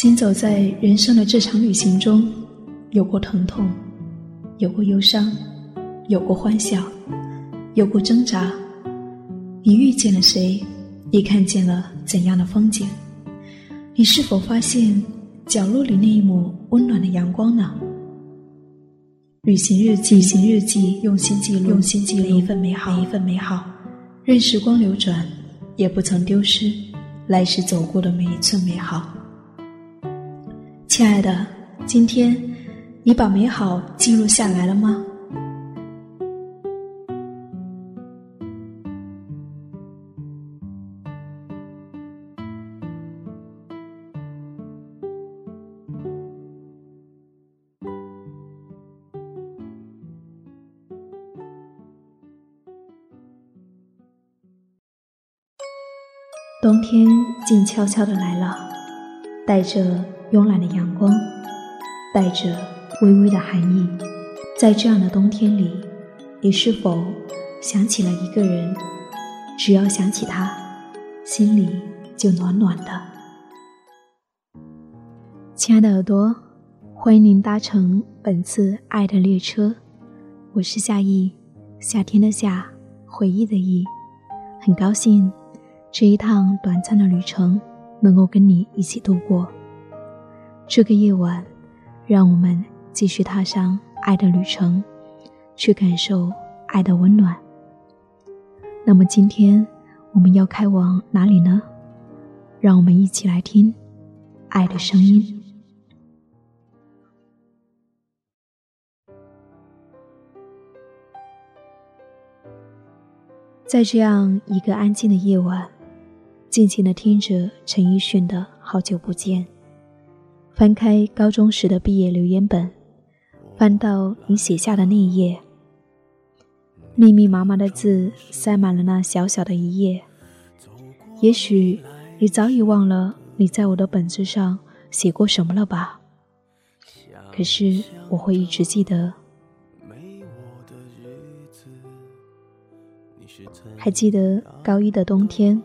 行走在人生的这场旅行中，有过疼痛，有过忧伤，有过欢笑，有过挣扎。你遇见了谁？你看见了怎样的风景？你是否发现角落里那一抹温暖的阳光呢？旅行日记，旅行日记，用心记录，用心记录每一份美好，每一份美好。任时光流转，也不曾丢失来时走过的每一寸美好。亲爱的，今天你把美好记录下来了吗？冬天静悄悄的来了，带着慵懒的阳光，带着微微的寒意。在这样的冬天里，你是否想起了一个人？只要想起他，心里就暖暖的。亲爱的耳朵，欢迎您搭乘本次爱的列车，我是夏意，夏天的夏，回忆的忆，很高兴。这一趟短暂的旅程，能够跟你一起度过。这个夜晚，让我们继续踏上爱的旅程，去感受爱的温暖。那么今天我们要开往哪里呢？让我们一起来听爱的声音。在这样一个安静的夜晚。静静的听着陈奕迅的《好久不见》，翻开高中时的毕业留言本，翻到你写下的那一页，密密麻麻的字塞满了那小小的一页。也许你早已忘了你在我的本子上写过什么了吧？可是我会一直记得。还记得高一的冬天。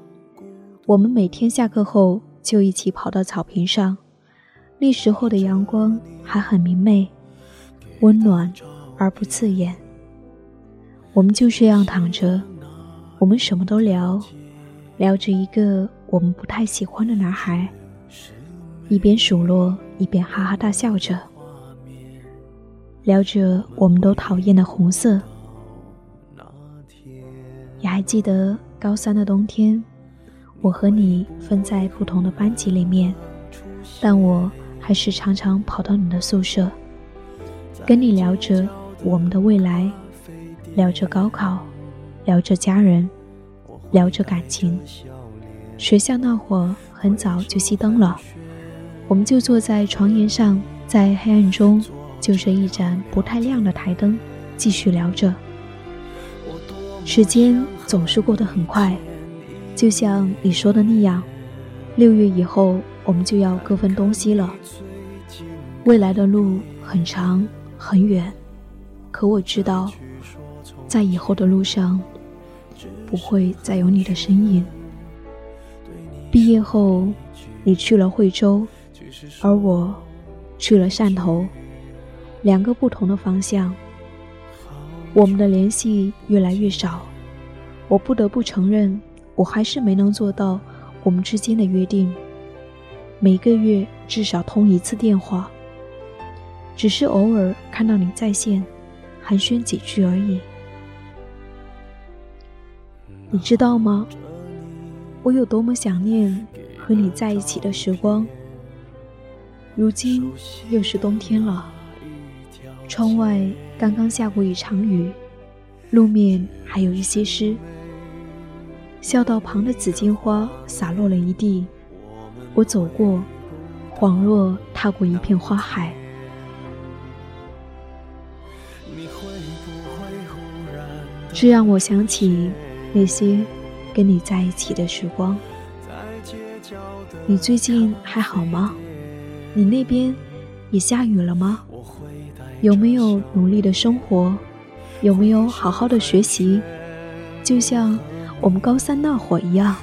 我们每天下课后就一起跑到草坪上，那时候的阳光还很明媚，温暖而不刺眼。我们就这样躺着，我们什么都聊，聊着一个我们不太喜欢的男孩，一边数落一边哈哈大笑着，聊着我们都讨厌的红色。也还记得高三的冬天。我和你分在不同的班级里面，但我还是常常跑到你的宿舍，跟你聊着我们的未来，聊着高考，聊着家人，聊着感情。学校那会儿很早就熄灯了，我们就坐在床沿上，在黑暗中就着一盏不太亮的台灯，继续聊着。时间总是过得很快。就像你说的那样，六月以后我们就要各分东西了。未来的路很长很远，可我知道，在以后的路上，不会再有你的身影。毕业后，你去了惠州，而我去了汕头，两个不同的方向。我们的联系越来越少，我不得不承认。我还是没能做到我们之间的约定，每个月至少通一次电话，只是偶尔看到你在线，寒暄几句而已。你知道吗？我有多么想念和你在一起的时光。如今又是冬天了，窗外刚刚下过一场雨，路面还有一些湿。校道旁的紫荆花洒落了一地，我走过，恍若踏过一片花海。这让我想起那些跟你在一起的时光。你最近还好吗？你那边也下雨了吗？有没有努力的生活？有没有好好的学习？就像。我们高三那会儿一样，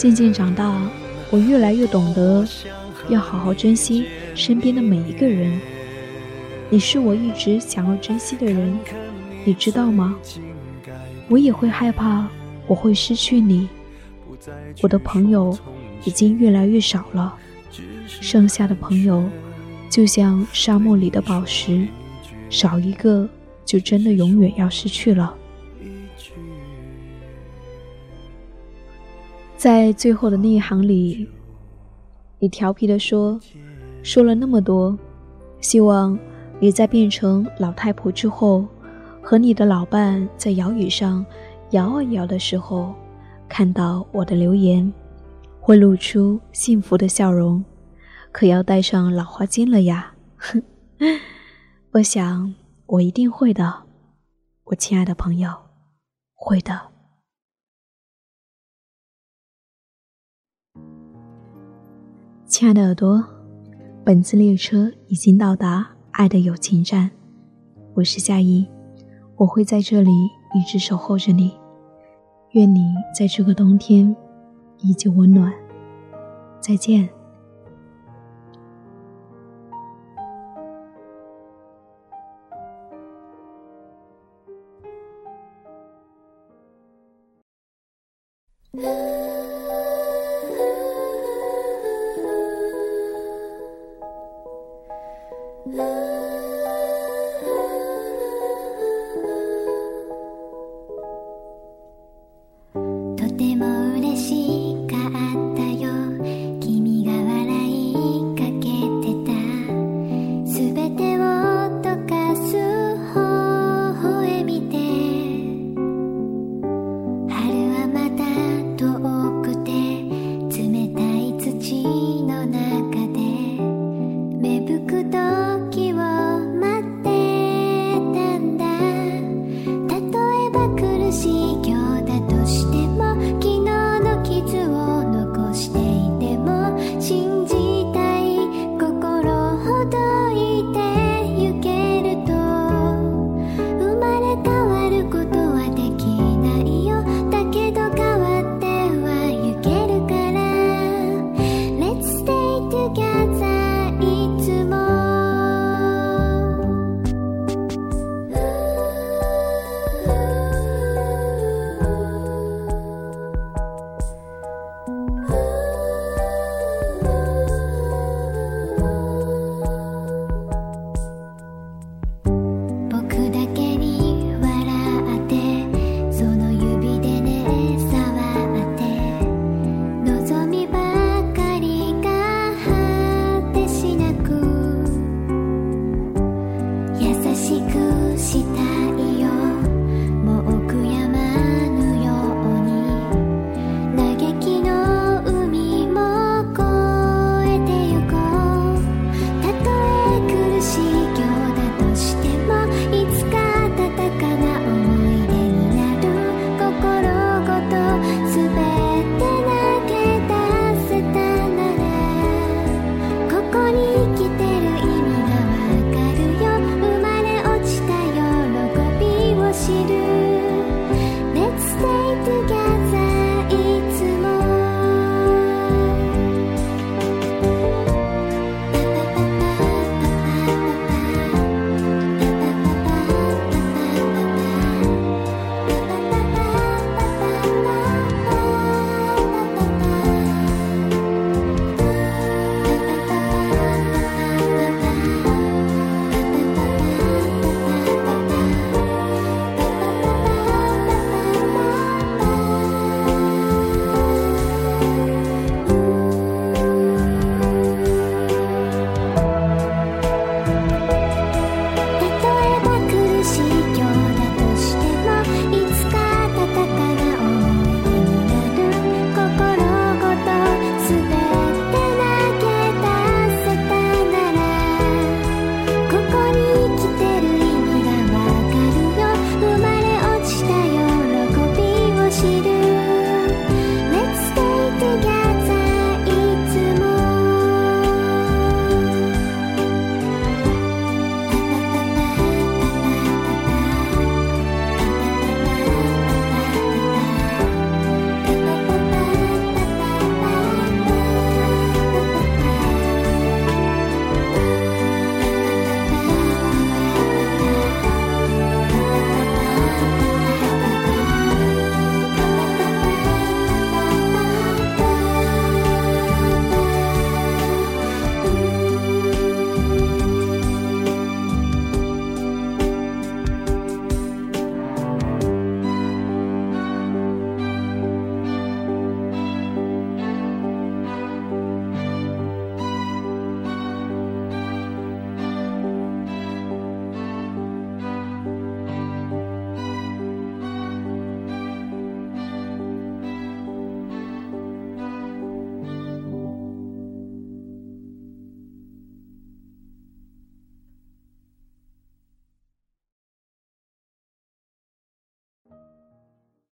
渐渐长大，我越来越懂得要好好珍惜身边的每一个人。你是我一直想要珍惜的人，你知道吗？我也会害怕我会失去你。我的朋友已经越来越少了，剩下的朋友就像沙漠里的宝石，少一个就真的永远要失去了。在最后的那一行里，你调皮的说：“说了那么多，希望你在变成老太婆之后，和你的老伴在摇椅上摇啊摇的时候，看到我的留言，会露出幸福的笑容。可要戴上老花镜了呀！哼 我想，我一定会的，我亲爱的朋友，会的。”亲爱的耳朵，本次列车已经到达爱的友情站，我是夏依，我会在这里一直守候着你。愿你在这个冬天依旧温暖。再见。